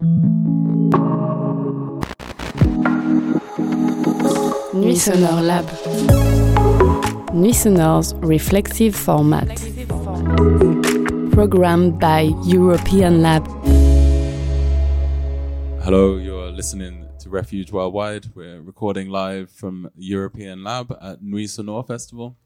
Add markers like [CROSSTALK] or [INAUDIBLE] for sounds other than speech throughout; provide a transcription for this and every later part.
Nuits sonores Lab. Nuits sonores's reflexive format. Programmed by European Lab. Hello, you're listening to Refuge Worldwide. We're recording live from European Lab at Nuits sonores Festival.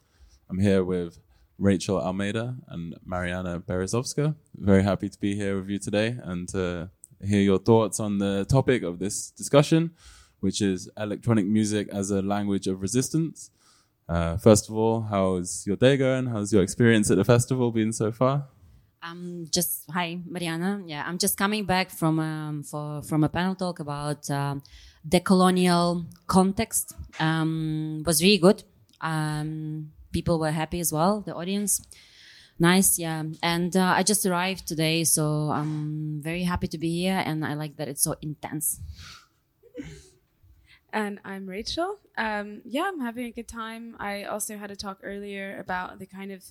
I'm here with Rachel Almeida and Mariana Berezovska. Very happy to be here with you today and to hear your thoughts on the topic of this discussion, which is electronic music as a language of resistance. Uh, first of all, how's your day going? How's your experience at the festival been so far? I'm just hi Mariana. Yeah, I'm just coming back from um, for from a panel talk about um, decolonial context. Um, was really good. Um, people were happy as well. The audience, nice, yeah. And uh, I just arrived today, so I'm very happy to be here, and I like that it's so intense. And I'm Rachel. Um, yeah, I'm having a good time. I also had a talk earlier about the kind of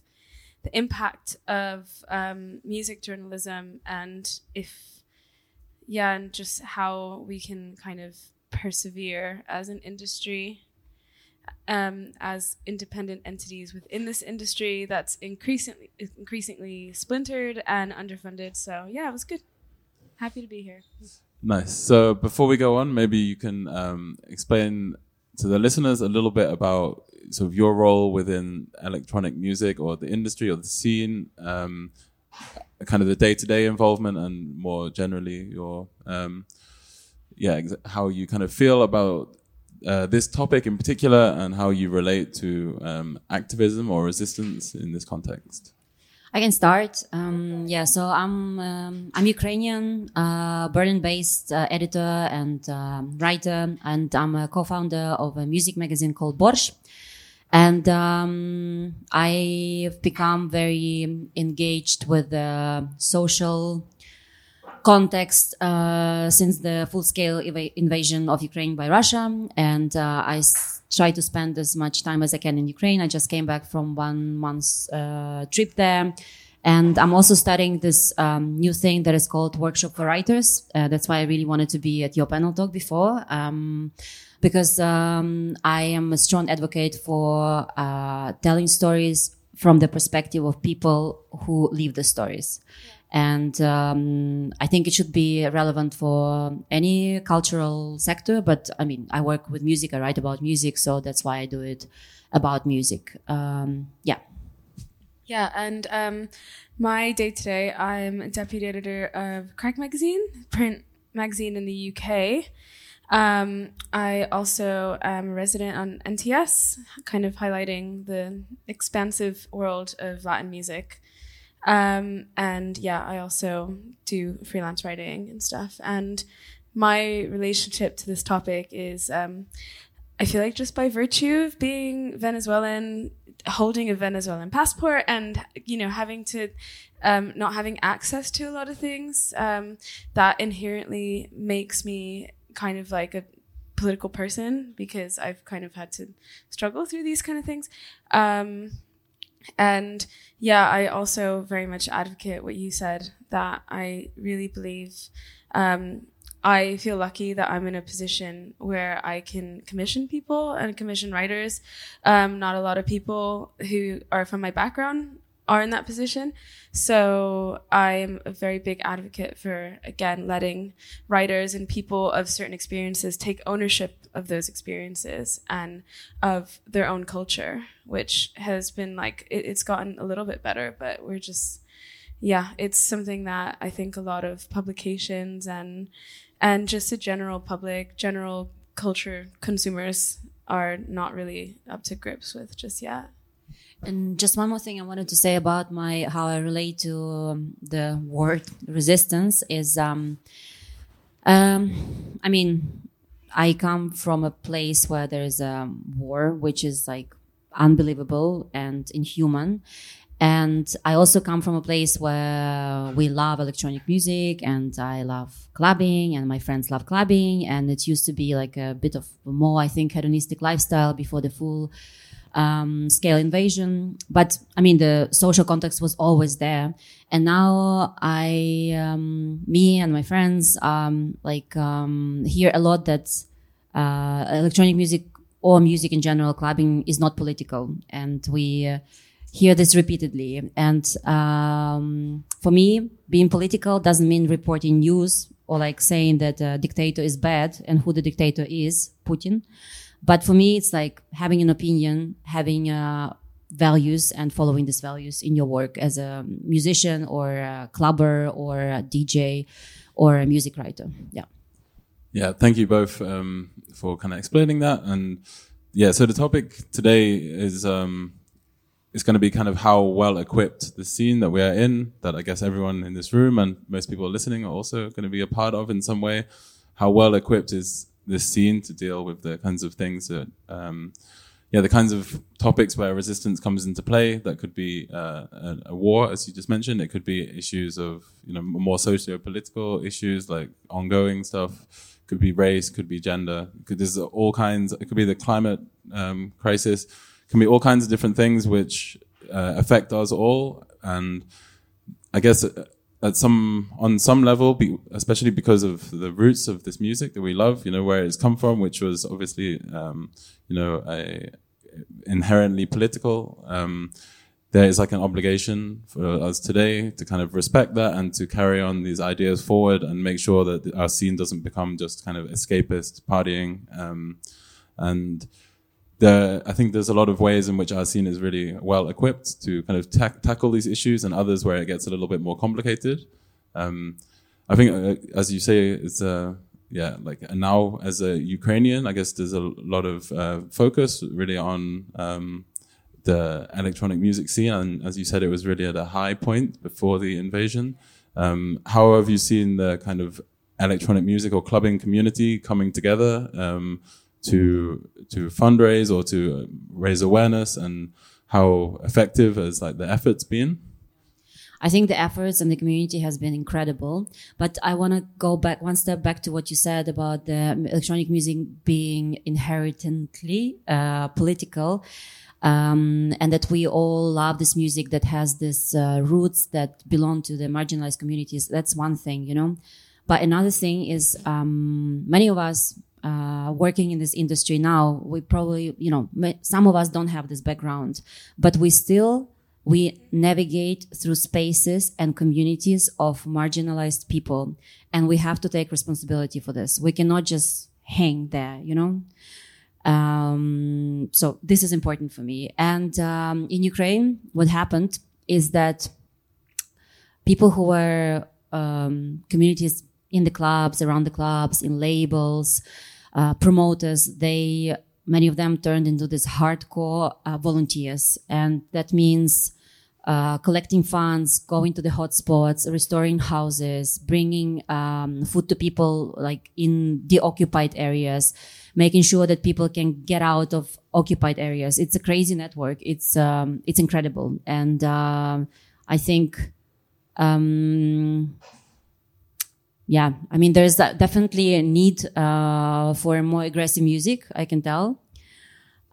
the impact of um, music journalism and if, yeah, and just how we can kind of persevere as an industry, um, as independent entities within this industry that's increasingly increasingly splintered and underfunded. So yeah, it was good. Happy to be here. Nice. So before we go on, maybe you can um, explain to the listeners a little bit about sort of your role within electronic music or the industry or the scene, um, kind of the day-to-day involvement, and more generally your um, yeah ex- how you kind of feel about uh, this topic in particular, and how you relate to um, activism or resistance in this context. I can start. Um, yeah, so I'm um, I'm Ukrainian, uh, Berlin-based uh, editor and um, writer, and I'm a co-founder of a music magazine called Borshch. And um, I've become very engaged with the social context uh, since the full-scale ev- invasion of Ukraine by Russia, and uh, I s- try to spend as much time as I can in Ukraine. I just came back from one month's uh, trip there. And I'm also studying this um, new thing that is called Workshop for Writers. Uh, that's why I really wanted to be at your panel talk before, um, because um, I am a strong advocate for uh, telling stories from the perspective of people who live the stories. And um, I think it should be relevant for any cultural sector. But I mean, I work with music, I write about music, so that's why I do it about music. Um, yeah. Yeah, and um, my day to day, I'm deputy editor of Crack Magazine, print magazine in the UK. Um, I also am a resident on NTS, kind of highlighting the expansive world of Latin music. Um, and yeah, I also do freelance writing and stuff. And my relationship to this topic is um, I feel like just by virtue of being Venezuelan, holding a Venezuelan passport, and you know having to um, not having access to a lot of things, um, that inherently makes me kind of like a political person because I've kind of had to struggle through these kind of things. Um, and yeah, I also very much advocate what you said that I really believe um, I feel lucky that I'm in a position where I can commission people and commission writers. Um, not a lot of people who are from my background are in that position. So I'm a very big advocate for, again, letting writers and people of certain experiences take ownership of those experiences and of their own culture, which has been like, it, it's gotten a little bit better, but we're just, yeah, it's something that I think a lot of publications and and just the general public, general culture consumers are not really up to grips with just yet. And just one more thing I wanted to say about my how I relate to um, the word resistance is, um, um, I mean, I come from a place where there is a war, which is like unbelievable and inhuman. And I also come from a place where we love electronic music and I love clubbing and my friends love clubbing. And it used to be like a bit of more, I think, hedonistic lifestyle before the full um, scale invasion. But I mean, the social context was always there. And now I, um, me and my friends, um, like, um, hear a lot that, uh, electronic music or music in general, clubbing is not political. And we, uh, hear this repeatedly. And um, for me, being political doesn't mean reporting news or like saying that a dictator is bad and who the dictator is, Putin. But for me, it's like having an opinion, having uh, values and following these values in your work as a musician or a clubber or a DJ or a music writer. Yeah. Yeah. Thank you both um, for kind of explaining that. And yeah, so the topic today is um, is going to be kind of how well equipped the scene that we are in, that I guess everyone in this room and most people listening are also going to be a part of in some way. How well equipped is this scene to deal with the kinds of things that, um, yeah, the kinds of topics where resistance comes into play. That could be uh, a, a, war, as you just mentioned. It could be issues of, you know, more socio-political issues like ongoing stuff. Could be race, could be gender. Could, there's all kinds. It could be the climate um, crisis. Can be all kinds of different things which uh, affect us all. And I guess at some on some level, be, especially because of the roots of this music that we love, you know, where it's come from, which was obviously, um, you know, a, inherently political. Um, there is like an obligation for us today to kind of respect that and to carry on these ideas forward and make sure that our scene doesn't become just kind of escapist partying. Um, and I think there's a lot of ways in which our scene is really well equipped to kind of ta- tackle these issues, and others where it gets a little bit more complicated. Um, I think, uh, as you say, it's a yeah, like now as a Ukrainian, I guess there's a lot of uh, focus really on um, the electronic music scene, and as you said, it was really at a high point before the invasion. Um, how have you seen the kind of electronic music or clubbing community coming together? Um, to to fundraise or to raise awareness and how effective has like the efforts been I think the efforts and the community has been incredible. But I want to go back one step back to what you said about the electronic music being inherently uh, political. Um, and that we all love this music that has this uh, roots that belong to the marginalized communities. That's one thing, you know. But another thing is um, many of us uh, working in this industry now, we probably, you know, some of us don't have this background, but we still, we navigate through spaces and communities of marginalized people. And we have to take responsibility for this. We cannot just hang there, you know? Um, so this is important for me. And um, in Ukraine, what happened is that people who were um, communities in the clubs, around the clubs, in labels, uh, promoters, they many of them turned into these hardcore uh, volunteers, and that means uh, collecting funds, going to the hotspots, restoring houses, bringing um, food to people like in the occupied areas, making sure that people can get out of occupied areas. It's a crazy network. It's um, it's incredible, and uh, I think. Um, yeah, I mean, there's definitely a need uh, for more aggressive music. I can tell,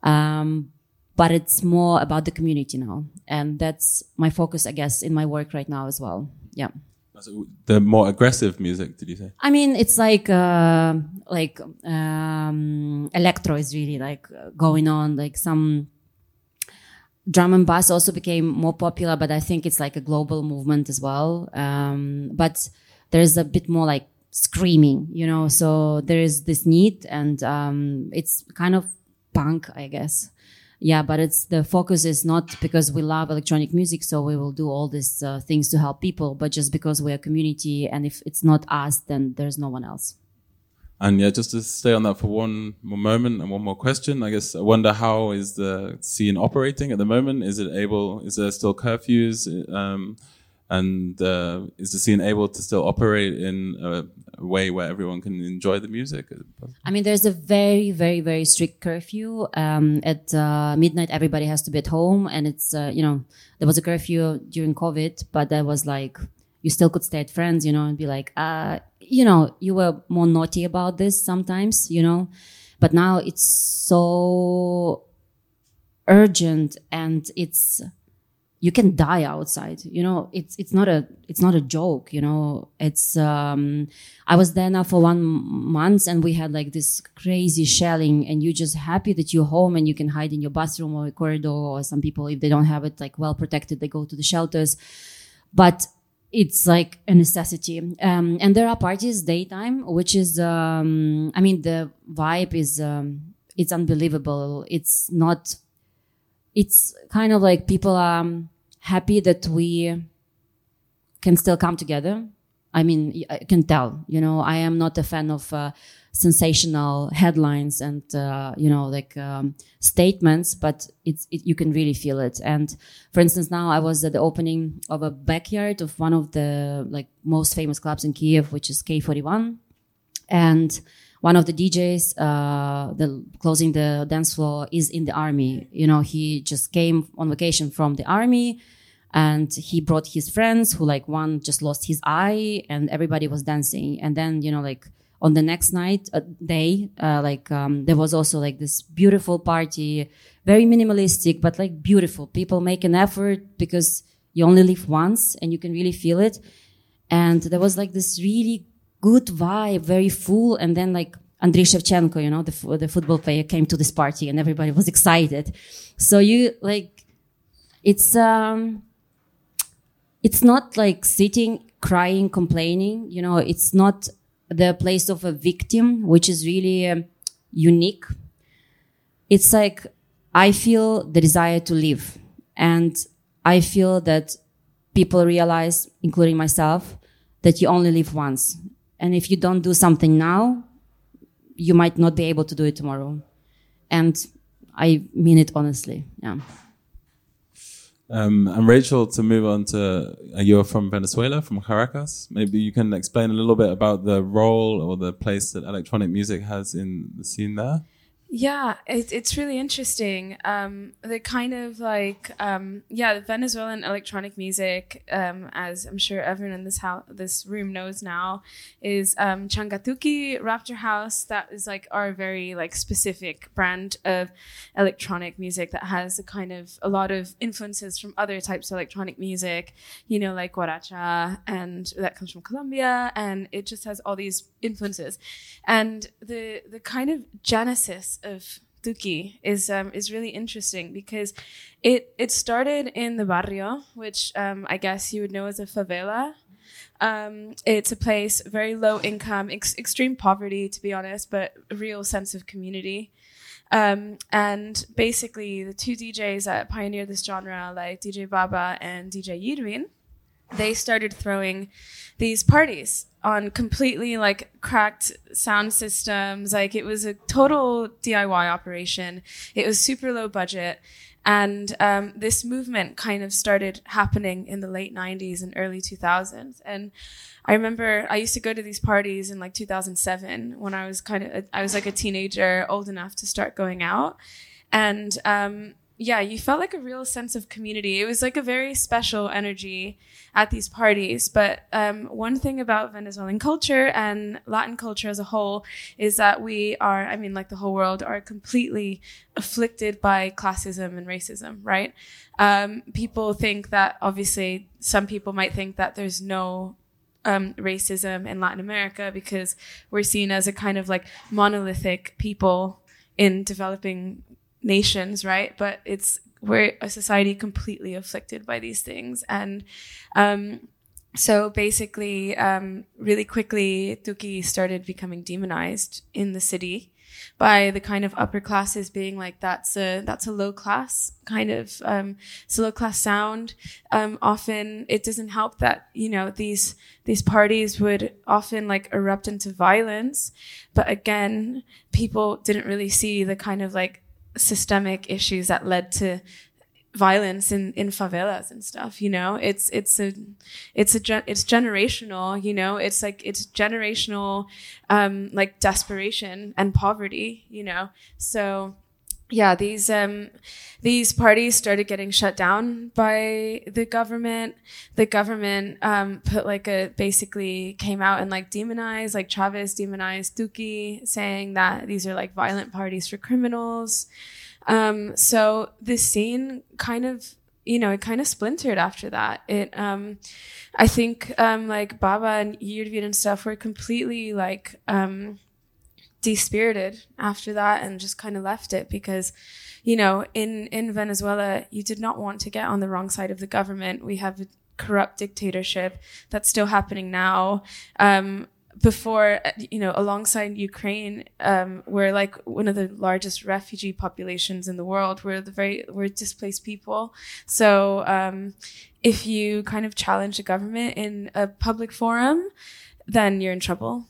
um, but it's more about the community now, and that's my focus, I guess, in my work right now as well. Yeah. The more aggressive music, did you say? I mean, it's like uh, like um, electro is really like going on, like some drum and bass also became more popular, but I think it's like a global movement as well. Um, but there's a bit more like screaming, you know, so there is this need and, um, it's kind of punk, I guess. Yeah, but it's the focus is not because we love electronic music, so we will do all these uh, things to help people, but just because we're a community, and if it's not us, then there's no one else. And yeah, just to stay on that for one more moment and one more question, I guess I wonder how is the scene operating at the moment? Is it able? Is there still curfews? Um, and uh, is the scene able to still operate in a, a, way where everyone can enjoy the music? I mean, there's a very, very, very strict curfew. Um, at uh, midnight, everybody has to be at home, and it's uh, you know there was a curfew during COVID, but that was like you still could stay at friends, you know, and be like, uh, you know, you were more naughty about this sometimes, you know, but now it's so urgent and it's you can die outside you know it's it's not a it's not a joke you know it's um i was there now for one month and we had like this crazy shelling and you're just happy that you're home and you can hide in your bathroom or corridor or some people if they don't have it like well protected they go to the shelters. But it's like a necessity. Um and there are parties daytime which is um i mean the vibe is um it's unbelievable. It's not it's kind of like people are happy that we can still come together. I mean, I can tell, you know, I am not a fan of uh, sensational headlines and, uh, you know, like um, statements, but it's, it, you can really feel it. And for instance, now I was at the opening of a backyard of one of the like most famous clubs in Kiev, which is K41. And one of the DJs, uh, the closing the dance floor is in the army. You know, he just came on vacation from the army and he brought his friends who like one just lost his eye and everybody was dancing. And then, you know, like on the next night, uh, day, uh, like, um, there was also like this beautiful party, very minimalistic, but like beautiful. People make an effort because you only live once and you can really feel it. And there was like this really good vibe, very full. And then like Andriy Shevchenko, you know, the, the football player came to this party and everybody was excited. So you like, it's, um, it's not like sitting, crying, complaining, you know, it's not the place of a victim, which is really um, unique. It's like, I feel the desire to live and I feel that people realize, including myself, that you only live once and if you don't do something now, you might not be able to do it tomorrow. And I mean it honestly. Yeah. Um, and Rachel, to move on to, uh, you're from Venezuela, from Caracas. Maybe you can explain a little bit about the role or the place that electronic music has in the scene there. Yeah, it, it's really interesting. Um, the kind of like, um, yeah, Venezuelan electronic music, um, as I'm sure everyone in this house, this room knows now, is um, Changatuki Raptor House. That is like our very like specific brand of electronic music that has a kind of a lot of influences from other types of electronic music. You know, like guaracha, and that comes from Colombia, and it just has all these influences, and the the kind of genesis of Tuki is um, is really interesting because it it started in the barrio, which um, I guess you would know as a favela. Um, it's a place very low income, ex- extreme poverty, to be honest, but a real sense of community. Um, and basically, the two DJs that pioneered this genre, like DJ Baba and DJ Yirvin, they started throwing these parties on completely like cracked sound systems. Like it was a total DIY operation. It was super low budget. And um, this movement kind of started happening in the late 90s and early 2000s. And I remember I used to go to these parties in like 2007 when I was kind of, I was like a teenager, old enough to start going out. And um, yeah, you felt like a real sense of community. It was like a very special energy at these parties. But um, one thing about Venezuelan culture and Latin culture as a whole is that we are, I mean, like the whole world, are completely afflicted by classism and racism, right? Um, people think that, obviously, some people might think that there's no um, racism in Latin America because we're seen as a kind of like monolithic people in developing nations, right? But it's we're a society completely afflicted by these things, and um, so basically, um, really quickly, Tuki started becoming demonized in the city by the kind of upper classes being like that's a that's a low class kind of um, it's a low class sound. Um, often it doesn't help that you know these these parties would often like erupt into violence, but again, people didn't really see the kind of like systemic issues that led to violence in, in favelas and stuff, you know, it's, it's a, it's a, it's generational, you know, it's like, it's generational, um, like desperation and poverty, you know, so, yeah, these um, these parties started getting shut down by the government. The government um, put like a basically came out and like demonized, like Chavez demonized Tuki, saying that these are like violent parties for criminals. Um, so the scene kind of you know, it kind of splintered after that. It, um, I think, um, like Baba and Yirvin and stuff were completely like, um, dispirited after that and just kind of left it because, you know, in, in Venezuela, you did not want to get on the wrong side of the government. We have a corrupt dictatorship that's still happening now. Um, before, you know, alongside Ukraine, um, we're like one of the largest refugee populations in the world. We're the very, we're displaced people. So, um, if you kind of challenge the government in a public forum, then you're in trouble.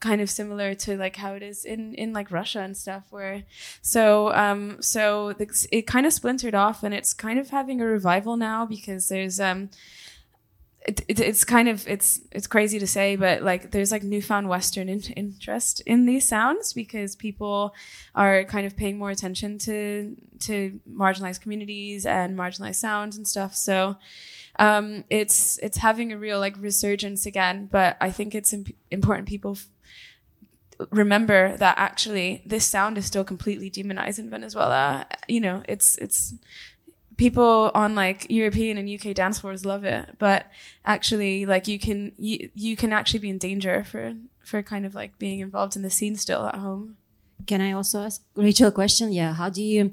Kind of similar to like how it is in, in like Russia and stuff where, so, um, so the, it kind of splintered off and it's kind of having a revival now because there's, um, it, it, it's kind of it's it's crazy to say, but like there's like newfound Western in, interest in these sounds because people are kind of paying more attention to to marginalized communities and marginalized sounds and stuff. So um, it's it's having a real like resurgence again. But I think it's imp- important people. F- remember that actually this sound is still completely demonized in Venezuela. You know, it's it's people on like European and UK dance floors love it, but actually, like you can you, you can actually be in danger for for kind of like being involved in the scene still at home. Can I also ask Rachel a question? Yeah, how do you,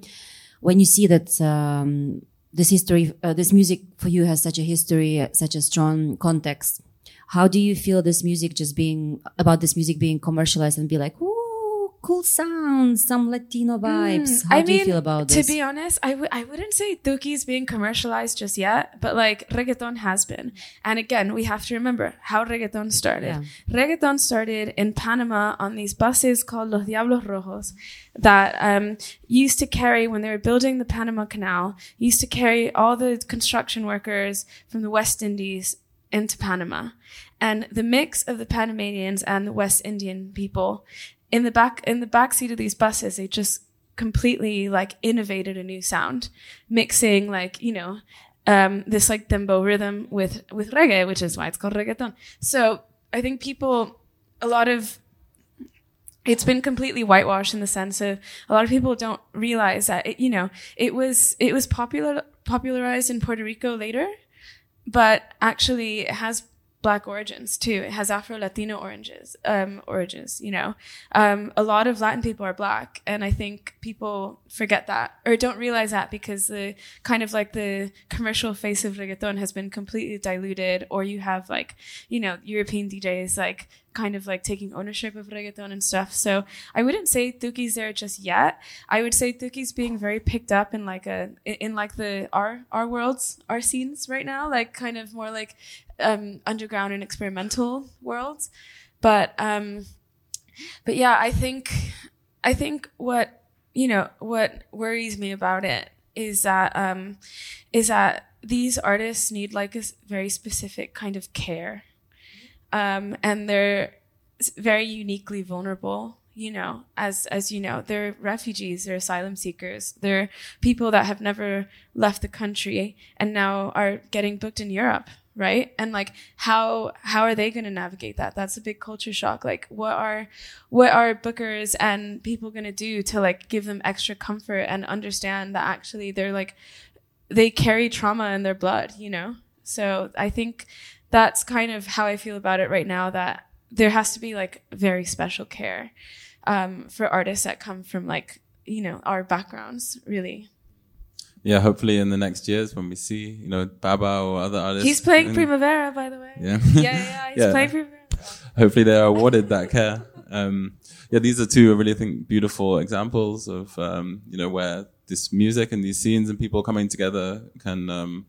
when you see that um, this history, uh, this music for you has such a history, such a strong context? How do you feel this music just being about this music being commercialized and be like, ooh, cool sounds, some Latino vibes. Mm, How I do mean, you feel about this? To be honest, I w- I wouldn't say Tuki's being commercialized just yet, but like reggaeton has been. And again, we have to remember how reggaeton started. Yeah. Reggaeton started in Panama on these buses called Los Diablos Rojos that um, used to carry, when they were building the Panama Canal, used to carry all the construction workers from the West Indies into Panama. And the mix of the Panamanians and the West Indian people in the back in the back seat of these buses they just completely like innovated a new sound mixing like you know um, this like dembow rhythm with with reggae which is why it's called reggaeton so i think people a lot of it's been completely whitewashed in the sense of a lot of people don't realize that it, you know it was it was popular popularized in Puerto Rico later, but actually it has black origins too. It has Afro Latino oranges, um, origins, you know. Um, a lot of Latin people are black, and I think people forget that or don't realize that because the kind of like the commercial face of reggaeton has been completely diluted, or you have like, you know, European DJs like kind of like taking ownership of reggaeton and stuff. So I wouldn't say Tuki's there just yet. I would say Tuki's being very picked up in like a in like the our our worlds, our scenes right now, like kind of more like um, underground and experimental worlds. But um, but yeah, I think I think what you know what worries me about it is that um, is that these artists need like a very specific kind of care, um, and they're very uniquely vulnerable you know, as as you know, they're refugees, they're asylum seekers, they're people that have never left the country and now are getting booked in Europe right? And like how how are they going to navigate that? That's a big culture shock. Like what are what are bookers and people going to do to like give them extra comfort and understand that actually they're like they carry trauma in their blood you know? So i think that's kind of how i feel about it right now that there has to be like very special care um, for artists that come from like you know our backgrounds really yeah, hopefully in the next years when we see, you know, Baba or other artists. He's playing Primavera, by the way. Yeah. yeah, yeah, [LAUGHS] he's yeah. playing Primavera. Hopefully they are awarded that care. Um, yeah, these are two, I really think, beautiful examples of, um, you know, where this music and these scenes and people coming together can, um,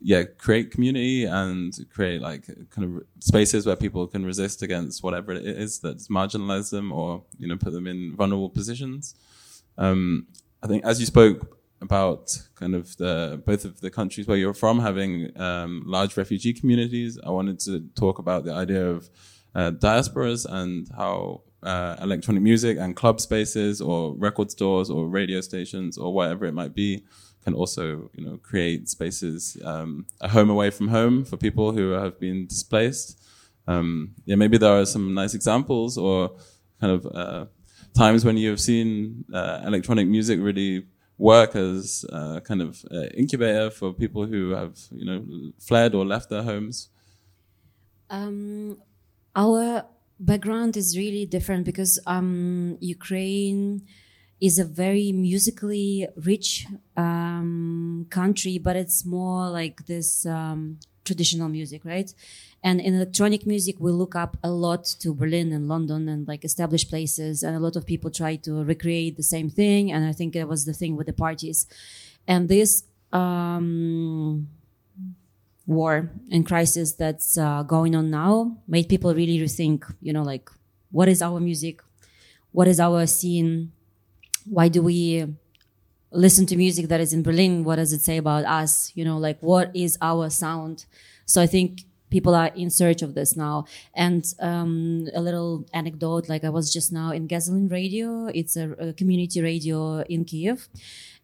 yeah, create community and create like kind of spaces where people can resist against whatever it is that's marginalized them or, you know, put them in vulnerable positions. Um, I think as you spoke about kind of the both of the countries where you're from having um, large refugee communities. I wanted to talk about the idea of uh, diasporas and how uh, electronic music and club spaces or record stores or radio stations or whatever it might be can also you know create spaces um, a home away from home for people who have been displaced. Um, yeah maybe there are some nice examples or kind of uh, times when you have seen uh, electronic music really work as a kind of uh, incubator for people who have you know fled or left their homes. Um, our background is really different because um, Ukraine is a very musically rich um, country, but it's more like this um, traditional music, right? And in electronic music, we look up a lot to Berlin and London and like established places, and a lot of people try to recreate the same thing. And I think it was the thing with the parties, and this um, war and crisis that's uh, going on now made people really rethink you know like what is our music what is our scene why do we listen to music that is in berlin? What does it say about us? You know like what is our sound? So i think people are in search of this now. And um, a little anecdote like i was just now in gasoline radio. It's a, a community radio in kiev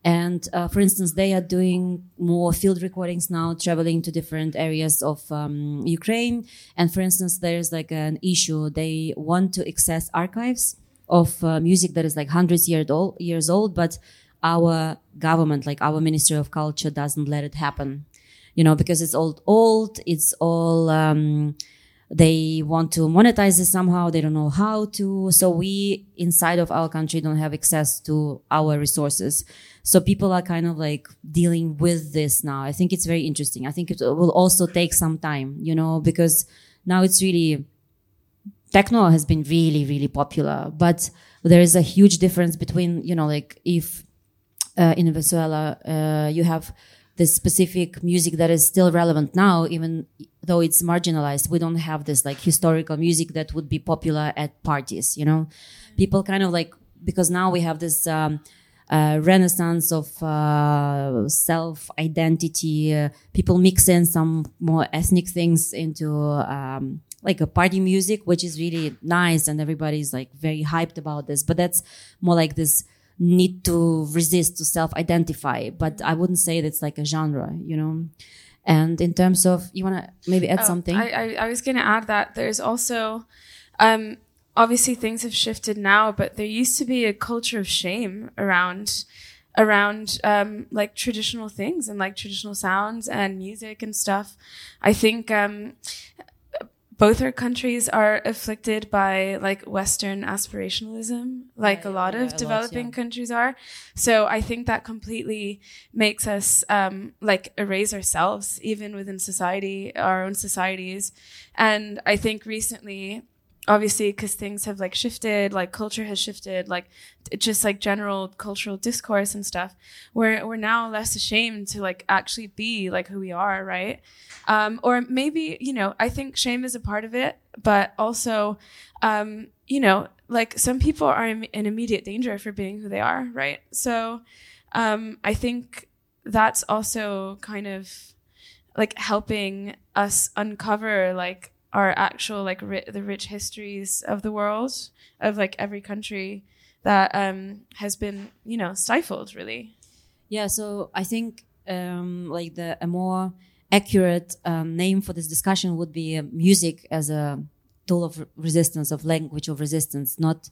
and uh, for instance, they are doing more field recordings now, traveling to different areas of um, Ukraine. And for instance, there's like an issue. They want to access archives of uh, music that is like hundreds years old, years old, but our government, like our Ministry of Culture, doesn't let it happen. You know, because it's all old. It's all. Um, they want to monetize it somehow they don't know how to so we inside of our country don't have access to our resources so people are kind of like dealing with this now i think it's very interesting i think it will also take some time you know because now it's really techno has been really really popular but there is a huge difference between you know like if uh, in venezuela uh, you have this specific music that is still relevant now, even though it's marginalized. We don't have this like historical music that would be popular at parties, you know? People kind of like, because now we have this, um, uh, renaissance of uh, self identity. Uh, people mix in some more ethnic things into um, like a party music, which is really nice, and everybody's like very hyped about this. But that's more like this need to resist to self-identify but i wouldn't say that's like a genre you know and in terms of you want to maybe add Oh, something I, I, I was going to add that there's also, um, obviously things have shifted now, but there used to be a culture of shame around, around, um, like traditional things and like traditional sounds and music and stuff. I think, um, both our countries are afflicted by like Western aspirationalism, like a lot yeah, of a lot, developing yeah. countries are. So I think that completely makes us um, like erase ourselves, even within society, our own societies. And I think recently, obviously, because things have like shifted, like culture has shifted, like just like general cultural discourse and stuff. We're we're now less ashamed to like actually be like who we are, right? Um, or maybe you know, I think shame is a part of it, but also, um, you know, like some people are in in immediate danger for being who they are, right? So, um, I think that's also kind of like helping us uncover like our actual like ri- the rich histories of the world of like every country that um has been you know stifled really Yeah, so I think um, like the a more accurate um, name for this discussion would be uh, music as a tool of resistance, of language of resistance, not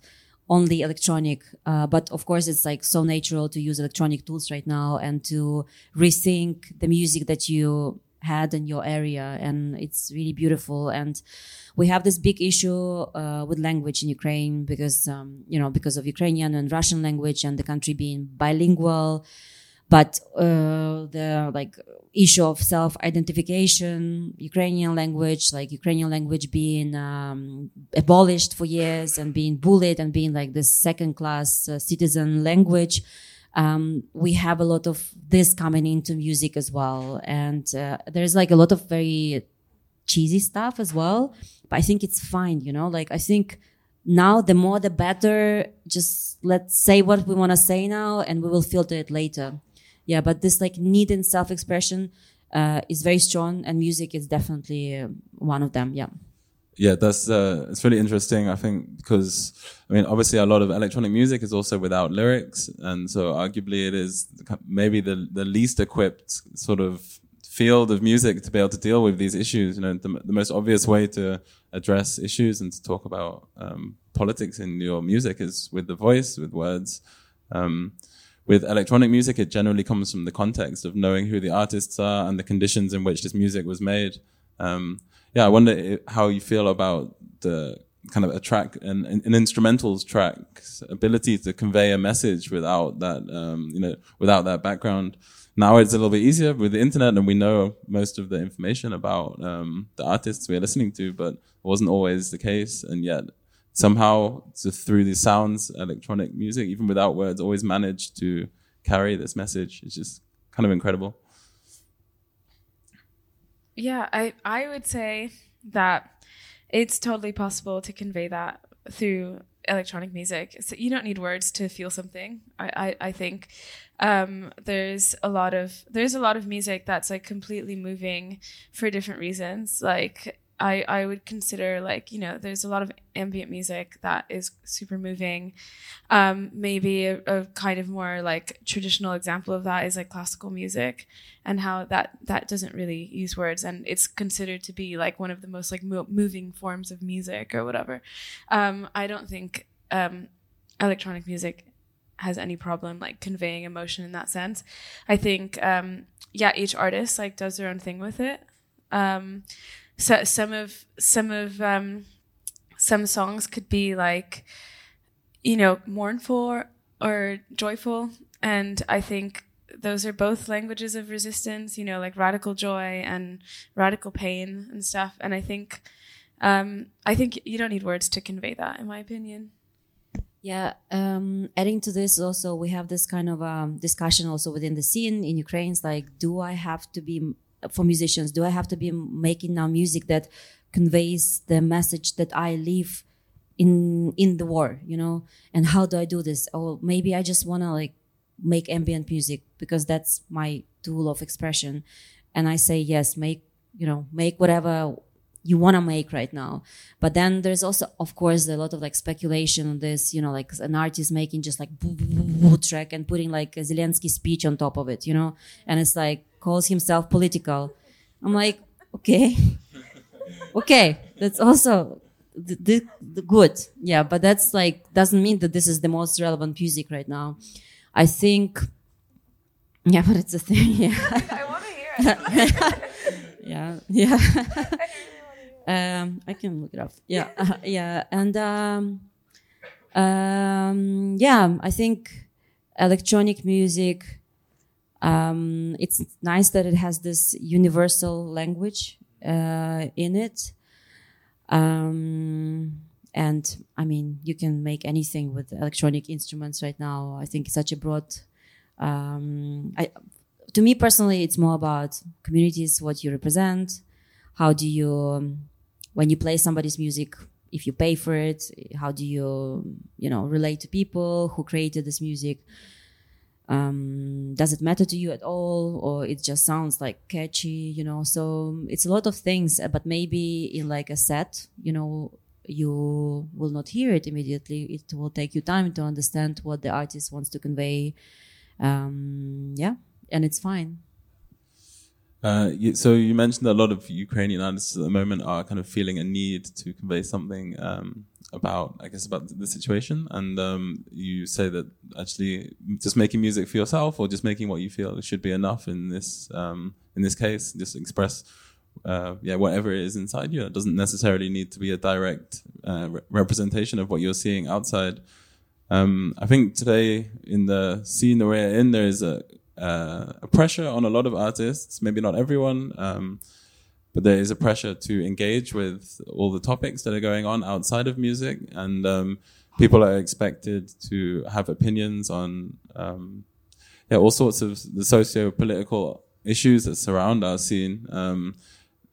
only electronic. Uh, but of course, it's like so natural to use electronic tools right now and to rethink the music that you had in your area, and it's really beautiful. And we have this big issue uh, with language in Ukraine because um, you know because of Ukrainian and Russian language and the country being bilingual but uh, the like issue of self-identification ukrainian language like ukrainian language being um, abolished for years and being bullied and being like this second class uh, citizen language um, we have a lot of this coming into music as well. And uh, there's like a lot of very cheesy stuff as well. But i think it's fine you know? Like i think now the more the better. Just let's say what we want to say now and we will filter it later. Yeah but this like need and self-expression uh, is very strong and music is definitely uh, one of them. Yeah yeah, that's uh, it's really interesting. I think because I mean, obviously, a lot of electronic music is also without lyrics, and so arguably, it is maybe the the least equipped sort of field of music to be able to deal with these issues. You know, the, the most obvious way to address issues and to talk about um, politics in your music is with the voice, with words. Um, with electronic music, it generally comes from the context of knowing who the artists are and the conditions in which this music was made. Um, yeah, I wonder how you feel about the kind of a track an, an instrumentals track's ability to convey a message without that um, you know without that background. Now it's a little bit easier with the internet, and we know most of the information about um, the artists we're listening to, but it wasn't always the case, and yet somehow through these sounds, electronic music, even without words, always managed to carry this message. It's just kind of incredible. Yeah, I I would say that it's totally possible to convey that through electronic music. So you don't need words to feel something. I I, I think um, there's a lot of there's a lot of music that's like completely moving for different reasons. Like I, I would consider like you know there's a lot of ambient music that is super moving. Um, maybe a, a, kind of more like traditional example of that is like classical music and how that that doesn't really use words and it's considered to be like one of the most like mo- moving forms of music or whatever. Um, i don't think um, electronic music has any problem like conveying emotion in that sense. I think um, yeah each artist like does their own thing with it. Um, so some of some of um, some songs could be like you know mournful or joyful. And i think those are both languages of resistance you know like radical joy and radical pain and stuff. And i think um, i think you don't need words to convey that in my opinion. Yeah, um, adding to this also, we have this kind of um, discussion also within the scene in Ukraine. It's like, do I have to be for musicians? Do i have to be making now music that conveys the message that i live in in the war you know? And how do i do this? Or maybe i just want to like make ambient music because that's my tool of expression. And i say yes make you know make whatever you want to make right now. But then there's also of course a lot of like speculation on this you know like an artist making just like boo, boo, boo, track and putting like a zelensky speech on top of it you know? And it's like calls himself political. I'm like okay. [LAUGHS] Okay that's also the, the, the good. Yeah but that's like doesn't mean that this is the most relevant music right now. I think yeah [LAUGHS] but it's a thing [LAUGHS] yeah. I want to hear it. Yeah yeah. Um, I can look it up. Yeah, uh, yeah, and um, um, yeah, I think electronic music. Um, it's nice that it has this universal language uh, in it. Um, and I mean, you can make anything with electronic instruments right now. I think such a broad. Um, I, to me personally, it's more about communities, what you represent, how do you um, when you play somebody's music if you pay for it how do you you know relate to people who created this music um, does it matter to you at all? Or it just sounds like catchy you know? So it's a lot of things uh, but maybe in like a set you know you will not hear it immediately. It will take you time to understand what the artist wants to convey. Um, yeah and it's fine. Uh, so you mentioned a lot of Ukrainian artists at the moment are kind of feeling a need to convey something um, about, I guess, about the situation. And um, you say that actually just making music for yourself or just making what you feel should be enough in this um, in this case. Just express, uh, yeah, whatever it is inside you. It doesn't necessarily need to be a direct uh, re- representation of what you're seeing outside. Um, I think today in the scene that we're in, there is a uh, a pressure on a lot of artists, maybe not everyone, um, but there is a pressure to engage with all the topics that are going on outside of music, and um, people are expected to have opinions on um, yeah all sorts of the socio-political issues that surround our scene. Um,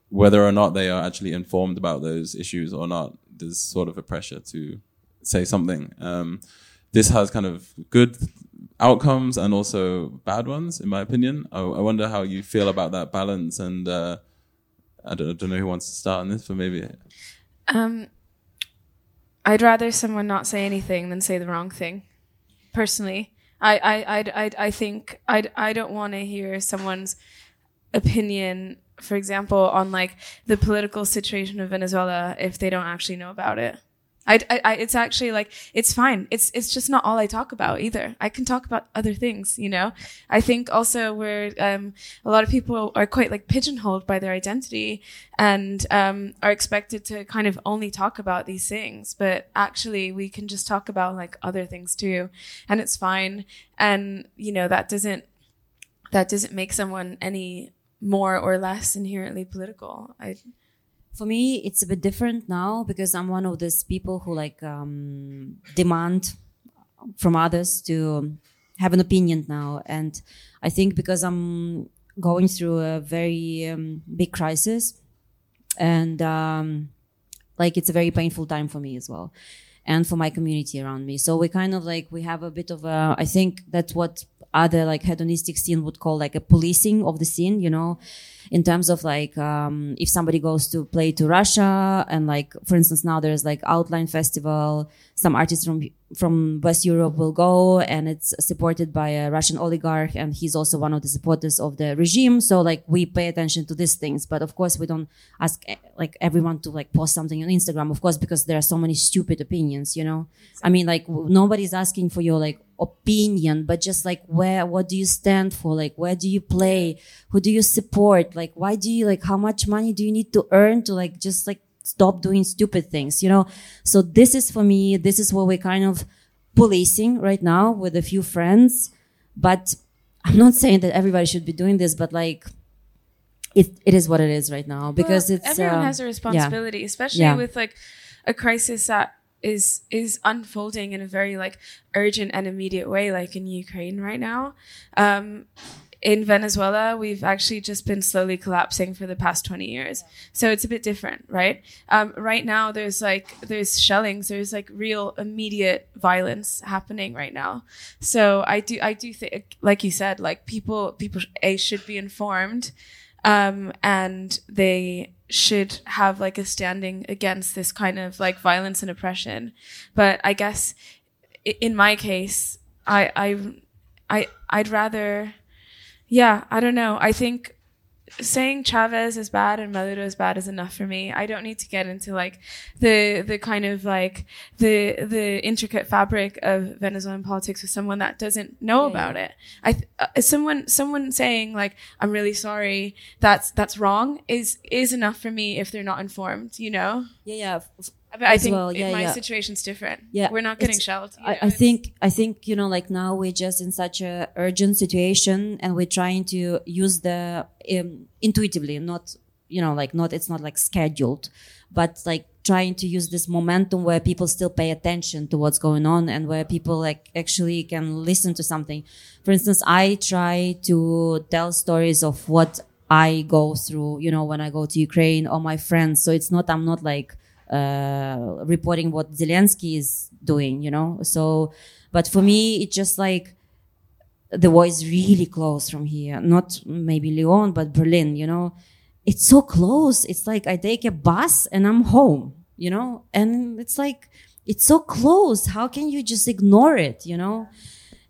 whether or not they are actually informed about those issues or not, there's sort of a pressure to say something. Um, this has kind of good outcomes and also bad ones, in my opinion. I, I wonder how you feel about that balance. And uh, I, don't, I, don't, know who wants to start on this, but maybe. Um, I'd rather someone not say anything than say the wrong thing. Personally, I I I I, I think I I don't want to hear someone's opinion, for example, on like the political situation of Venezuela if they don't actually know about it. I, I, it's actually like it's fine. It's it's just not all I talk about either. I can talk about other things, you know. I think also where um, a lot of people are quite like pigeonholed by their identity and um, are expected to kind of only talk about these things, but actually we can just talk about like other things too, and it's fine. And you know that doesn't that doesn't make someone any more or less inherently political. I for me it's a bit different now because i'm one of those people who like um, demand from others to have an opinion now. And i think because i'm going through a very um, big crisis and um, like it's a very painful time for me as well and for my community around me. So we kind of like we have a bit of a i think that's what other like hedonistic scene would call like a policing of the scene you know in terms of like um, if somebody goes to play to Russia and like for instance now there's like Outline Festival, some artists from from West Europe will go and it's supported by a Russian oligarch and he's also one of the supporters of the regime. So like we pay attention to these things, but of course we don't ask eh, like everyone to like post something on Instagram, of course, because there are so many stupid opinions, you know? I mean, like nobody's asking for your like opinion, but just like where, what do you stand for? Like where do you play? Who do you support? Like why do you like, how much money do you need to earn to like just like stop doing stupid things, you know? So this is for me, this is what we're kind of policing right now with a few friends. But I'm not saying that everybody should be doing this, but like, it, it is what it is right now because well, it's everyone um, has a responsibility, yeah. especially Yeah. with like a crisis that is is unfolding in a very like urgent and immediate way, like in Ukraine right now. Um, in Venezuela, we've actually just been slowly collapsing for the past 20 years. So it's a bit different, right? Um, right now, there's like, there's shellings, there's like real immediate violence happening right now. So I do, I do think, like you said, like people, people, A, should be informed, um, and they should have like a standing against this kind of like violence and oppression. But I guess in my case, I, I, I, I'd rather, yeah, I don't know. I think saying Chavez is bad and Maduro is bad is enough for me. I don't need to get into like the the kind of like the the intricate fabric of Venezuelan politics with someone that doesn't know Yeah, about it. I th- uh, someone someone saying like I'm really sorry that's that's wrong is is enough for me if they're not informed. You know. yeah, yeah. But I think well, yeah, my yeah. situation's different. Yeah, we're not getting it's- shelled. I, know, I think I think you know like now we're just in such a urgent situation and we're trying to use the um, intuitively not you know like not it's not like scheduled but like trying to use this momentum where people still pay attention to what's going on and where people like actually can listen to something for instance i try to tell stories of what i go through you know when i go to ukraine or my friends so it's not i'm not like uh, reporting what Zelensky is doing, you know. So, but for me, it's just like the war is really close from here. Not maybe Lyon, but Berlin, you know. It's so close. It's like I take a bus and I'm home, you know. And it's like it's so close. How can you just ignore it, you know?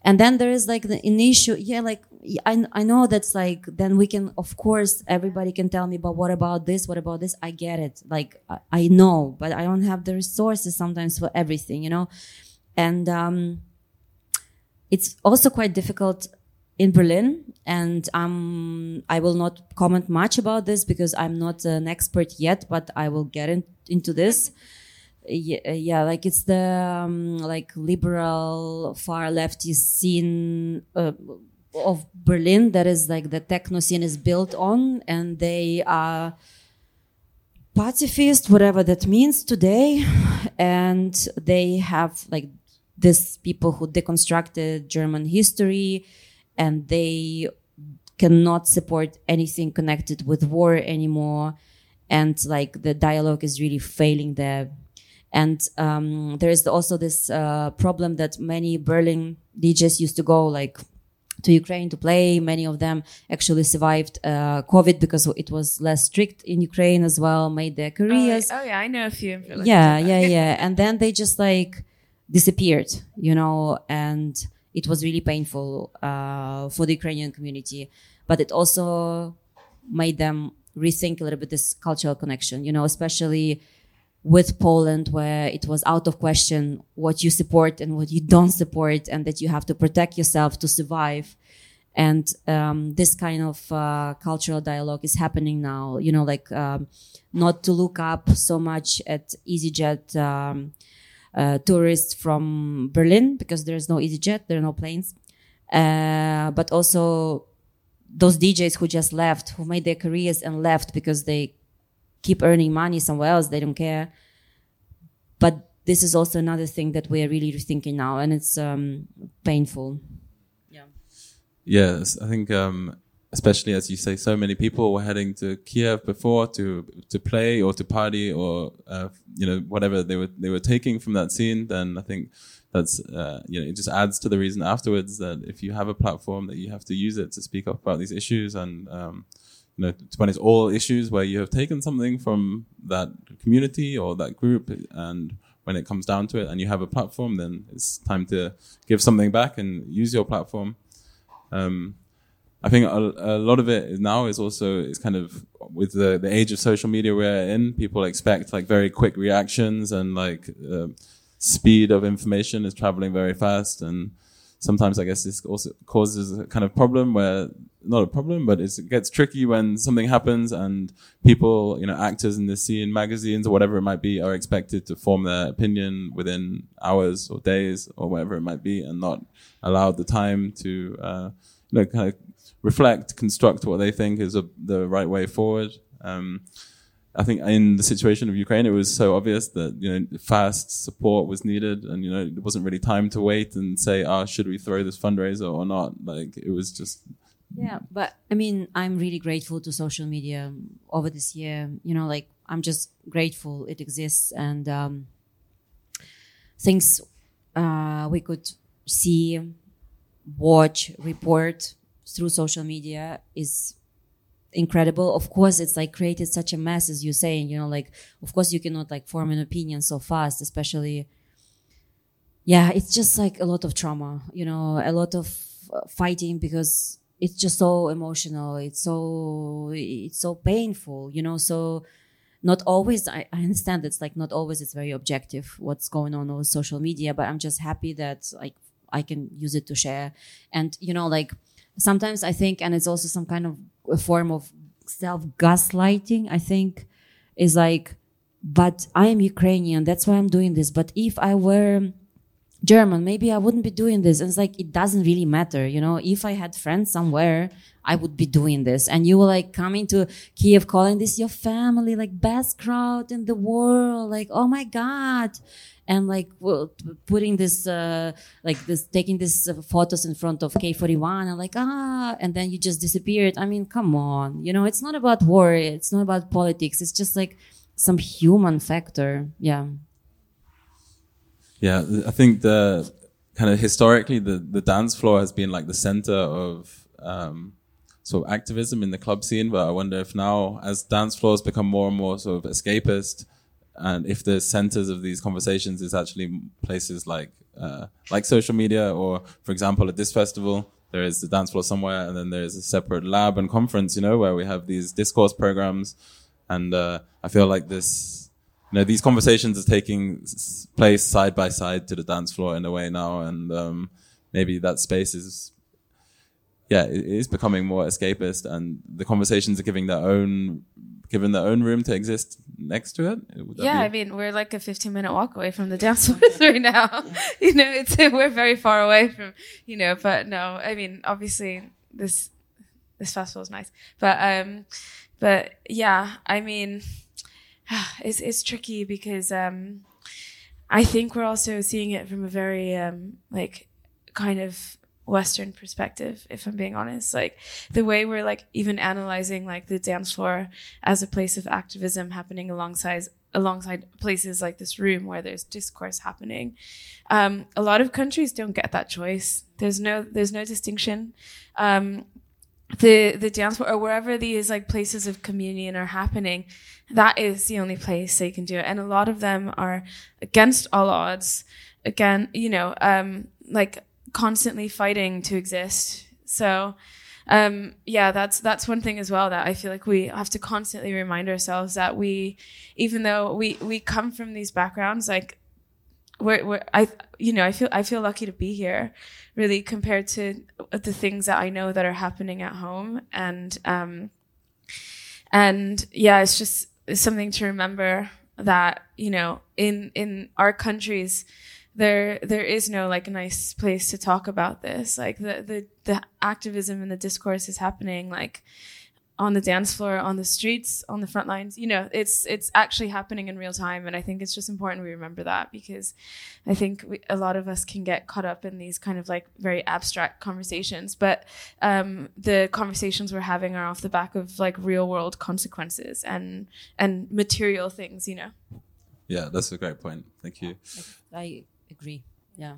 And then there is like the initial, yeah, like I, I know that's like, then we can, of course, everybody can tell me, but what about this? What about this? I get it. Like, I, I know, but I don't have the resources sometimes for everything, you know? And, um, it's also quite difficult in Berlin. And, um, I will not comment much about this because I'm not an expert yet, but I will get in, into this yeah, yeah like it's the um, like liberal far leftist scene uh, of berlin that is like the techno scene is built on and they are pacifist whatever that means today and they have like these people who deconstructed german history and they cannot support anything connected with war anymore and like the dialogue is really failing there. And um, there is also this uh, problem that many Berlin DJs used to go like to Ukraine to play. Many of them actually survived uh, COVID because it was less strict in Ukraine as well. Made their careers. Oh, yeah, I know a few. yeah, yeah, yeah. And then they just like disappeared, you know, and it was really painful uh, for the Ukrainian community. But it also made them rethink a little bit this cultural connection, you know, especially with Poland, where it was out of question what you support and what you don't support, and that you have to protect yourself to survive. And um, this kind of uh, cultural dialogue is happening now. You know, like um, not to look up so much at EasyJet um, uh, tourists from Berlin because there's no EasyJet, there are no planes, uh, but also those DJs who just left, who made their careers and left because they keep earning money somewhere else. They don't care. But this is also another thing that we are really rethinking now, and it's um, painful. Yeah. Yes, I think um, especially as you say, so many people were heading to Kiev before to to play or to party or uh, you know whatever they were they were taking from that scene. Then I think that's uh, you know it just adds to the reason afterwards that if you have a platform that you have to use it to speak up about these issues and um, you know to punish all issues where you have taken something from that community or that group and when it comes down to it and you have a platform then it's time to give something back and use your platform um, I think a, a, lot of it now is also is kind of with the the age of social media we're in. People expect like very quick reactions and like uh, speed of information is traveling very fast and sometimes I guess this also causes a kind of problem where not a problem, but it gets tricky when something happens and people, you know, actors in the scene, magazines or whatever it might be, are expected to form their opinion within hours or days or whatever it might be, and not allowed the time to, uh, you know, kind of reflect, construct what they think is a, the right way forward. Um, I think in the situation of Ukraine, it was so obvious that you know fast support was needed, and you know it wasn't really time to wait and say, "Ah, oh, should we throw this fundraiser or not?" Like it was just. Yeah, but I mean, I'm really grateful to social media over this year. You know, like I'm just grateful it exists and um, things uh, we could see, watch, report through social media is incredible. Of course, it's like created such a mess as you're saying, you know, like, of course you cannot like form an opinion so fast, especially, yeah, it's just like a lot of trauma, you know, a lot of uh, fighting because it's just so emotional. It's so, it's so painful, you know, so not always, I, I understand it's like not always it's very objective what's going on on social media, but I'm just happy that like I can use it to share. And, you know, like, sometimes I think, and it's also some kind of a form of self gaslighting, I think, is like, but I am Ukrainian, that's why I'm doing this. But if I were German, maybe I wouldn't be doing this. And it's like, it doesn't really matter. You know, if I had friends somewhere, I would be doing this. And you were like coming to Kiev, calling this your family, like best crowd in the world. Like, oh my God and like well, putting this uh, like this taking these uh, photos in front of K41 and like ah and then you just disappeared. I mean, come on, you know, it's not about war, it's not about politics. It's just like some human factor. Yeah. Yeah, I think the kind of historically the the dance floor has been like the center of um, sort of activism in the club scene. But I wonder if now, as dance floors become more and more sort of escapist, and if the centers of these conversations is actually places like uh, like social media or for example at this festival there is the dance floor somewhere and then there's a separate lab and conference you know where we have these discourse programs. And uh, i feel like this you know these conversations are taking place side by side to the dance floor in a way now. And um, maybe that space is yeah it is becoming more escapist and the conversations are giving their own given their own room to exist next to it? Yeah. I mean, we're like a 15 minute walk away from the dance [LAUGHS] floors [LAUGHS] right now. [LAUGHS] you know, it's we're very far away from, you know, but no, I mean, obviously this this festival is nice, but um, but yeah, I mean, [SIGHS] it's it's tricky because um, I think we're also seeing it from a very um like kind of Western perspective, if I'm being honest. Like the way we're like even analyzing like the dance floor as a place of activism happening alongside alongside places like this room where there's discourse happening. Um, a lot of countries don't get that choice. There's no there's no distinction. Um, the the dance floor or wherever these like places of communion are happening, that is the only place they can do it. And a lot of them are against all odds. Again, you know, um, like constantly fighting to exist. So um, yeah, that's that's one thing as well that I feel like we have to constantly remind ourselves that we, even though we we come from these backgrounds, like we're, we're I you know I feel I feel lucky to be here, really compared to the things that I know that are happening at home, and um, and yeah, it's just something to remember that you know in in our countries there there is no like nice place to talk about this. Like the the the activism and the discourse is happening like on the dance floor on the streets on the front lines. You know it's it's actually happening in real time and i think it's just important we remember that because i think we, a lot of us can get caught up in these kind of like very abstract conversations. But um, the conversations we're having are off the back of like real world consequences and and material things you know? Yeah that's a great point. Thank you. I agree. Yeah.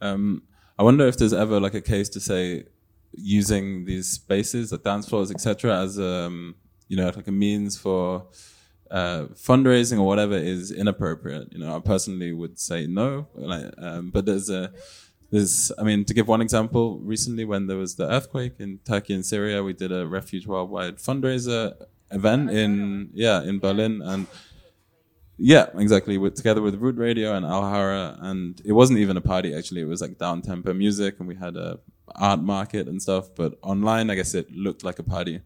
Um, I wonder if there's ever like a case to say using these spaces, the dance floors, etc., as um, you know, like a means for uh, fundraising or whatever is inappropriate. You know, I personally would say no. Like, um, but there's a there's, I mean, to give one example, recently when there was the earthquake in Turkey and Syria, we did a Refuge Worldwide fundraiser event in yeah in Berlin and yeah, exactly. With, together with Root Radio and Alhara, and it wasn't even a party actually. It was like down tempo music, and we had a art market and stuff. But online, I guess it looked like a party.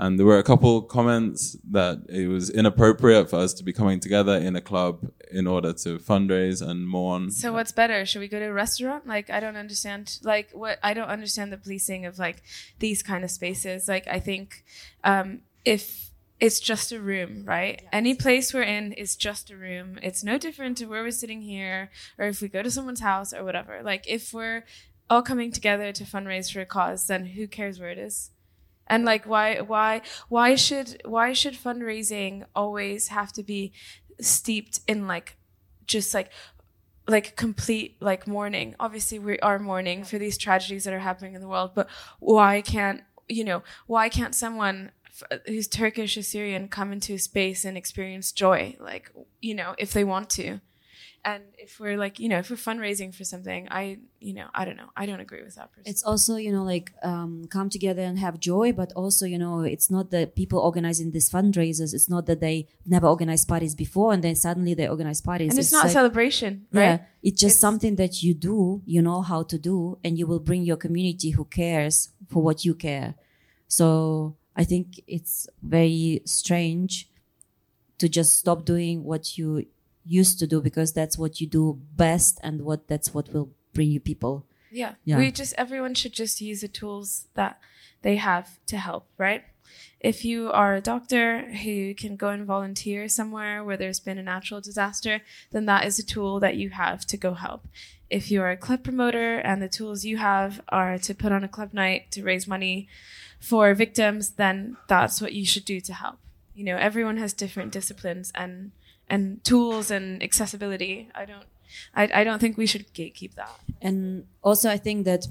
And there were a couple comments that it was inappropriate for us to be coming together in a club in order to fundraise and mourn. So what's better? Should we go to a restaurant? Like I don't understand. Like what I don't understand the policing of like these kind of spaces. Like I think um, if it's just a room, right? Yes. Any place we're in is just a room. It's no different to where we're sitting here or if we go to someone's house or whatever. Like if we're all coming together to fundraise for a cause, then who cares where it is? And like why why why should why should fundraising always have to be steeped in like just like like complete like mourning. Obviously we are mourning for these tragedies that are happening in the world, but why can't you know, why can't someone who's Turkish or Syrian come into a space and experience joy, like you know, if they want to. And if we're like, you know, if we're fundraising for something, I, you know, I don't know, I don't agree with that person. It's also, you know, like um, come together and have joy, but also, you know, it's not that people organizing these fundraisers. It's not that they never organized parties before and then suddenly they organize parties. And it's, it's not like, a celebration, right? Yeah, it's just it's, something that you do, you know how to do, and you will bring your community who cares for what you care. So I think it's very strange to just stop doing what you used to do because that's what you do best and what that's what will bring you people. Yeah. yeah. We just everyone should just use the tools that they have to help, right? If you are a doctor who can go and volunteer somewhere where there's been a natural disaster, then that is a tool that you have to go help. If you are a club promoter and the tools you have are to put on a club night to raise money for victims, then that's what you should do to help. You know, everyone has different disciplines and and tools and accessibility. I don't I, I don't think we should gatekeep that. And also, I think that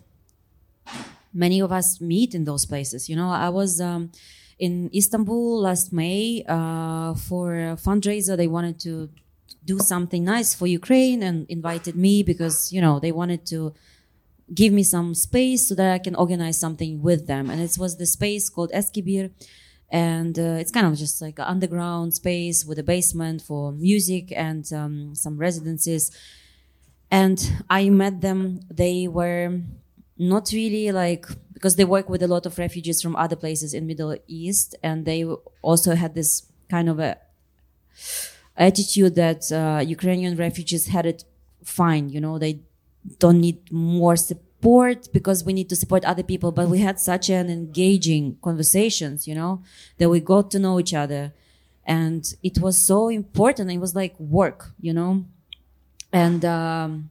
many of us meet in those places. You know, I was um, in Istanbul last May uh, for a fundraiser. They wanted to do something nice for Ukraine and invited me because you know they wanted to give me some space so that I can organize something with them. And it was the space called Eskibir. And uh, it's kind of just like an underground space with a basement for music and um, some residences. And I met them. They were not really like because they work with a lot of refugees from other places in Middle East, and they also had this kind of a attitude that uh, Ukrainian refugees had it fine. You know, they don't need more support because we need to support other people but we had such an engaging conversations you know? That we got to know each other and it was so important. It was like work you know? And um,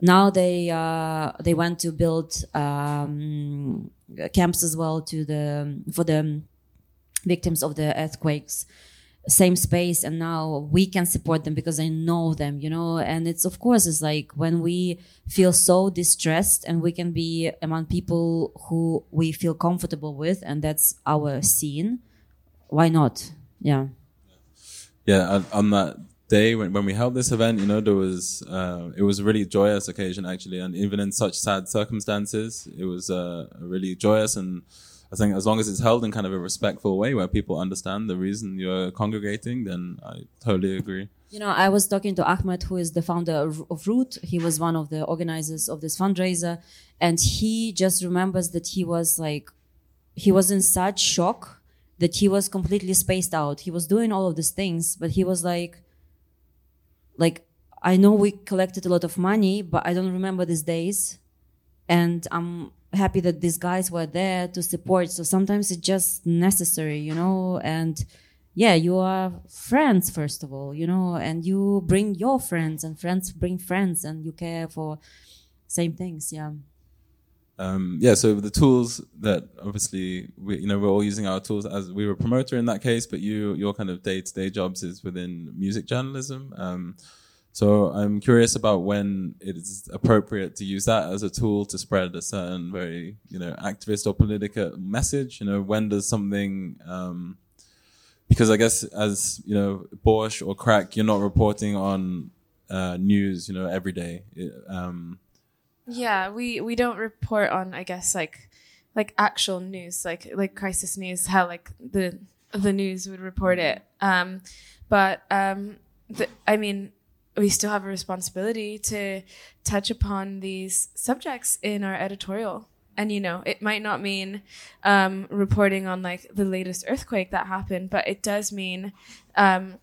now they uh, they want to build um, camps as well to the for the victims of the earthquakes same space and now we can support them because I know them, you know, and it's of course it's like when we feel so distressed and we can be among people who we feel comfortable with and that's our scene. Why not? Yeah. Yeah, on that day when, when we held this event, you know, there was uh, it was a really joyous occasion actually, and even in such sad circumstances, it was uh, really joyous. And I think as long as it's held in kind of a respectful way, where people understand the reason you're congregating, then I totally agree. You know, I was talking to Ahmed, who is the founder of, Root. He was one of the organizers of this fundraiser. And he just remembers that he was like, he was in such shock that he was completely spaced out. He was doing all of these things, but he was like, like, I know we collected a lot of money, but I don't remember these days. And I'm happy that these guys were there to support. So sometimes it's just necessary, you know, and yeah, you are friends, first of all, you know, and you bring your friends and friends bring friends and you care for same things. Yeah. Um, yeah, so the tools that obviously we, you know, we're all using our tools as we were a promoter in that case, but you, your kind of day to day jobs is within music journalism. Um, so I'm curious about when it is appropriate to use that as a tool to spread a certain very, you know, activist or political message. You know, when does something, um, because I guess as you know, Borshch or Crack, you're not reporting on uh, news, you know, every day. It, um, Yeah, we we don't report on I guess like like actual news, like like crisis news, how like the the news would report it. Um, but um, the, I mean, we still have a responsibility to touch upon these subjects in our editorial. And you know, it might not mean um, reporting on like the latest earthquake that happened, but it does mean um,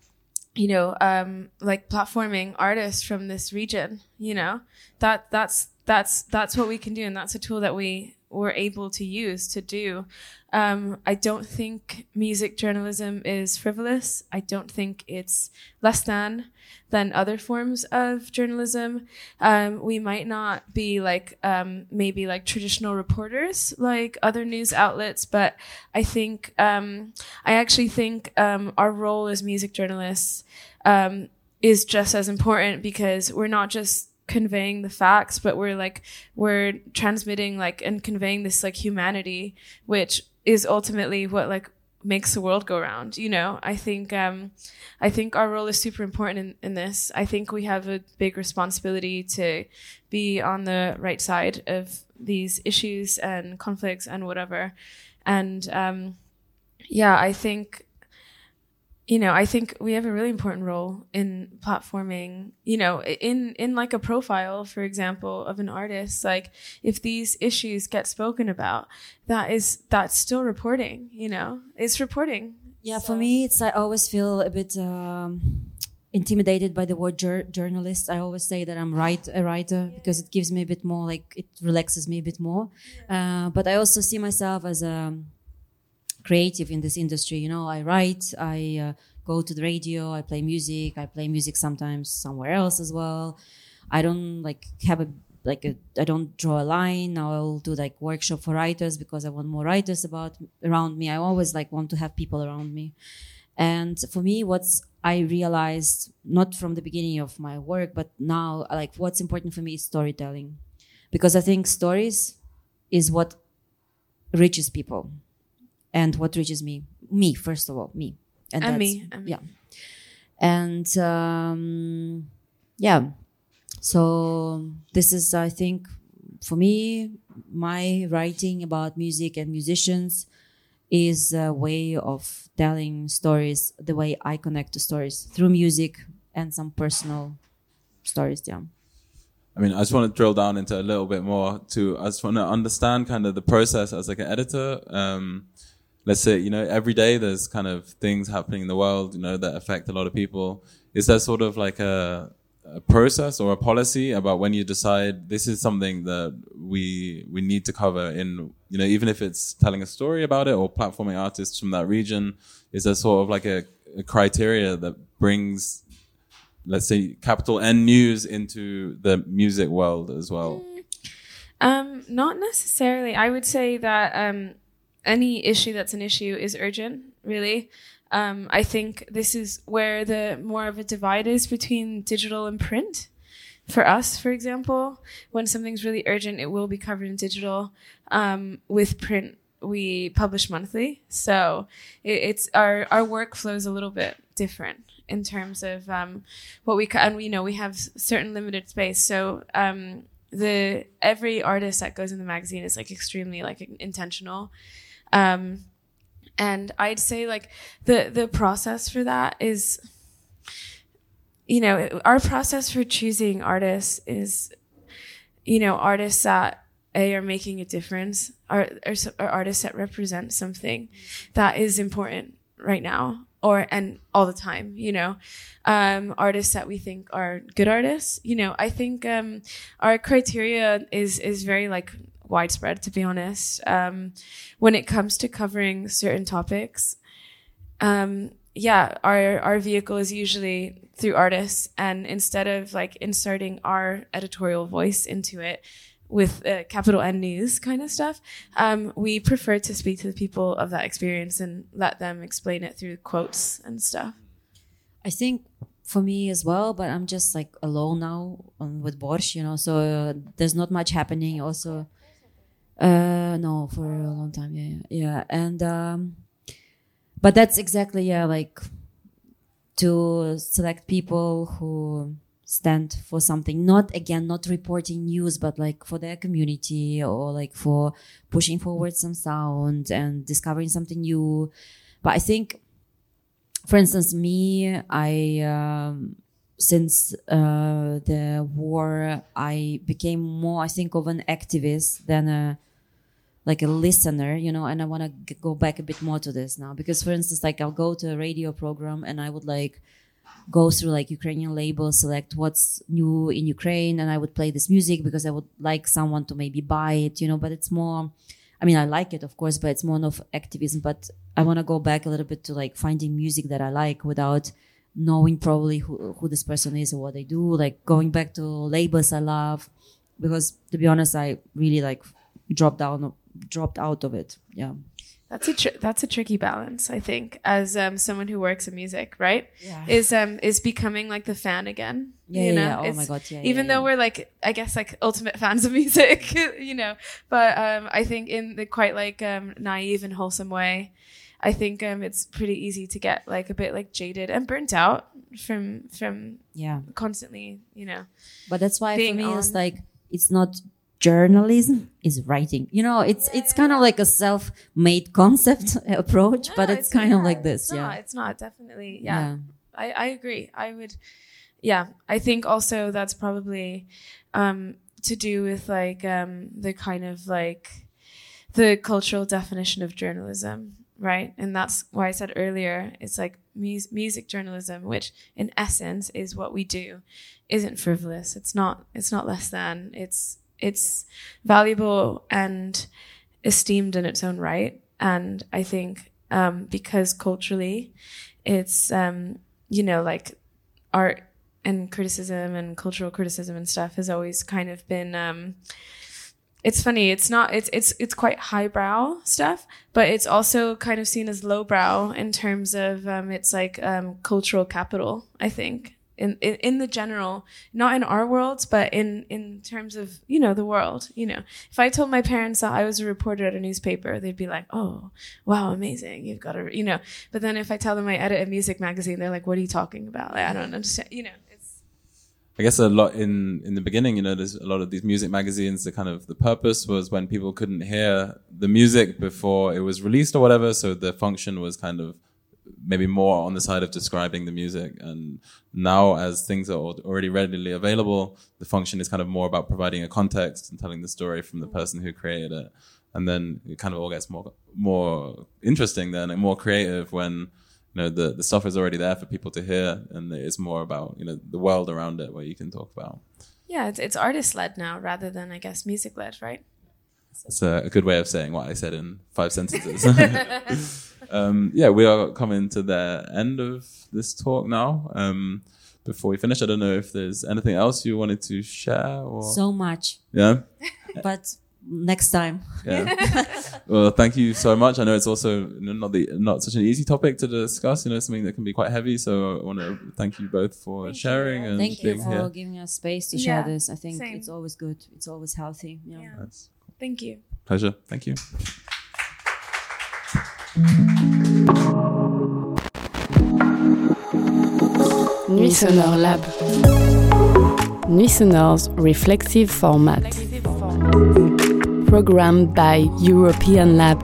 you know, um, like platforming artists from this region, you know, that that's that's that's what we can do, and that's a tool that we were able to use to do. Um, I don't think music journalism is frivolous. I don't think it's less than than other forms of journalism. Um, we might not be like um, maybe like traditional reporters like other news outlets, but I think um, I actually think um, our role as music journalists um, is just as important because we're not just conveying the facts, but we're like we're transmitting like and conveying this like humanity, which is ultimately what like makes the world go round. You know, I think um, I think our role is super important in, in this. I think we have a big responsibility to be on the right side of these issues and conflicts and whatever. And um, yeah, I think you know, I think we have a really important role in platforming, you know, in, in like a profile, for example, of an artist. Like if these issues get spoken about, that is, that's still reporting, you know, it's reporting. Yeah, for me, it's I always feel a bit um, intimidated by the word jur- journalist. I always say that I'm right a writer because it gives me a bit more like it relaxes me a bit more. Uh, but I also see myself as a creative in this industry. You know, I write, I uh, go to the radio, I play music, I play music sometimes somewhere else as well. I don't like have a like I don't draw a line. I'll do like workshop for writers because I want more writers about around me. I always like want to have people around me. And for me, what's I realized not from the beginning of my work, but now like what's important for me is storytelling, because I think stories is what reaches people, and what reaches me, me first of all, me, And that's- me, and yeah, and um, yeah, so this is I think for me my writing about music and musicians is a way of telling stories the way I connect to stories through music and some personal stories. Yeah. I mean, I just want to drill down into a little bit more to, I just want to understand kind of the process as like an editor. Um, let's say, you know, every day there's kind of things happening in the world, you know, that affect a lot of people. Is there sort of like a, a process or a policy about when you decide this is something that we, we need to cover in, you know, even if it's telling a story about it or platforming artists from that region, is there sort of like a, a criteria that brings let's say capital N news into the music world as well. Um, not necessarily. I would say that um, any issue that's an issue is urgent, really. Um, I think this is where the more of a divide is between digital and print. For us, for example, when something's really urgent, it will be covered in digital. Um, with print, we publish monthly, so it, it's our our workflow is a little bit different in terms of um, what we and you know we have certain limited space. So um, the every artist that goes in the magazine is like extremely like intentional. Um, and I'd say like the the process for that is you know our process for choosing artists is you know artists that a are making a difference are, are, are artists that represent something that is important right now or and all the time you know? Um, artists that we think are good artists you know? I think um, our criteria is is very like widespread to be honest um, when it comes to covering certain topics um, yeah our our vehicle is usually through artists and instead of like inserting our editorial voice into it with uh, capital N news kind of stuff, um, we prefer to speak to the people of that experience and let them explain it through quotes and stuff. I think for me as well, but I'm just like alone now on, with Borshch, you know, so uh, there's not much happening. Also, uh, no, for a long time, yeah, yeah, and um, but that's exactly yeah, like to select people who stand for something. Not again not reporting news but like for their community or like for pushing forward some sound and discovering something new. But i think for instance me i um, since uh, the war i became more i think of an activist than a like a listener you know and i want to go back a bit more to this now because for instance like i'll go to a radio program and i would like go through like Ukrainian labels, select what's new in Ukraine, and I would play this music because I would like someone to maybe buy it, you know. But it's more, I mean, I like it, of course, but it's more of activism. But I want to go back a little bit to like finding music that I like without knowing probably who, who this person is or what they do. Like going back to labels I love, because to be honest, I really like dropped down, dropped out of it. Yeah. That's a tr- that's a tricky balance, I think, as um, someone who works in music, right? Yeah. Is um is becoming like the fan again. Yeah, you yeah, know? yeah. Oh It's- my God, yeah, Even yeah, though yeah. we're like, I guess like ultimate fans of music, [LAUGHS] you know, but um, I think in the quite like um naive and wholesome way, I think um it's pretty easy to get like a bit like jaded and burnt out from from Yeah. constantly, you know. but that's why for me it's like it's not journalism is writing you know it's it's kind of like a self-made concept [LAUGHS] approach but No, it's, kind of like this it's yeah Not, it's not definitely yeah. I, I agree. I would, yeah. I think also that's probably um, to do with like um, the kind of like the cultural definition of journalism, right? And that's why I said earlier, it's like mus- music journalism, which in essence is what we do, isn't frivolous. It's not. It's not less than. It's it's valuable and esteemed in its own right. And I think um, because culturally, it's um, you know like art and criticism and cultural criticism and stuff has always kind of been um, it's funny it's not it's it's it's quite highbrow stuff but it's also kind of seen as lowbrow in terms of um, it's like um, cultural capital i think in, in in the general not in our world but in in terms of you know the world you know. If i told my parents that i was a reporter at a newspaper they'd be like oh wow amazing you've got a you know. But then if i tell them i edit a music magazine they're like what are you talking about? Like, i don't understand you know I guess a lot in in the beginning, you know, there's a lot of these music magazines. The kind of the purpose was when people couldn't hear the music before it was released or whatever. So the function was kind of maybe more on the side of describing the music. And now, as things are already readily available, the function is kind of more about providing a context and telling the story from the person who created it. And then it kind of all gets more more interesting then and more creative when you know the, the stuff is already there for people to hear and it's more about you know the world around it where you can talk about. Yeah it's, it's artist led now rather than i guess music led right? That's a, a good way of saying what i said in five sentences. [LAUGHS] Um, yeah we are coming to the end of this talk now. Um, before we finish i don't know if there's anything else you wanted to share or so much. Yeah? But next time. Yeah. [LAUGHS] well, thank you so much. I know it's also not the not such an easy topic to discuss. You know, something that can be quite heavy. So I want to thank you both for Thank you. sharing and Thank you being for here. giving us space to Yeah, share this. I think same. it's always good. It's always healthy. Yeah. Yeah. That's Thank you. pleasure. Thank you. Nuits sonores Lab. Nuits sonores's reflexive format. Programmed by European Lab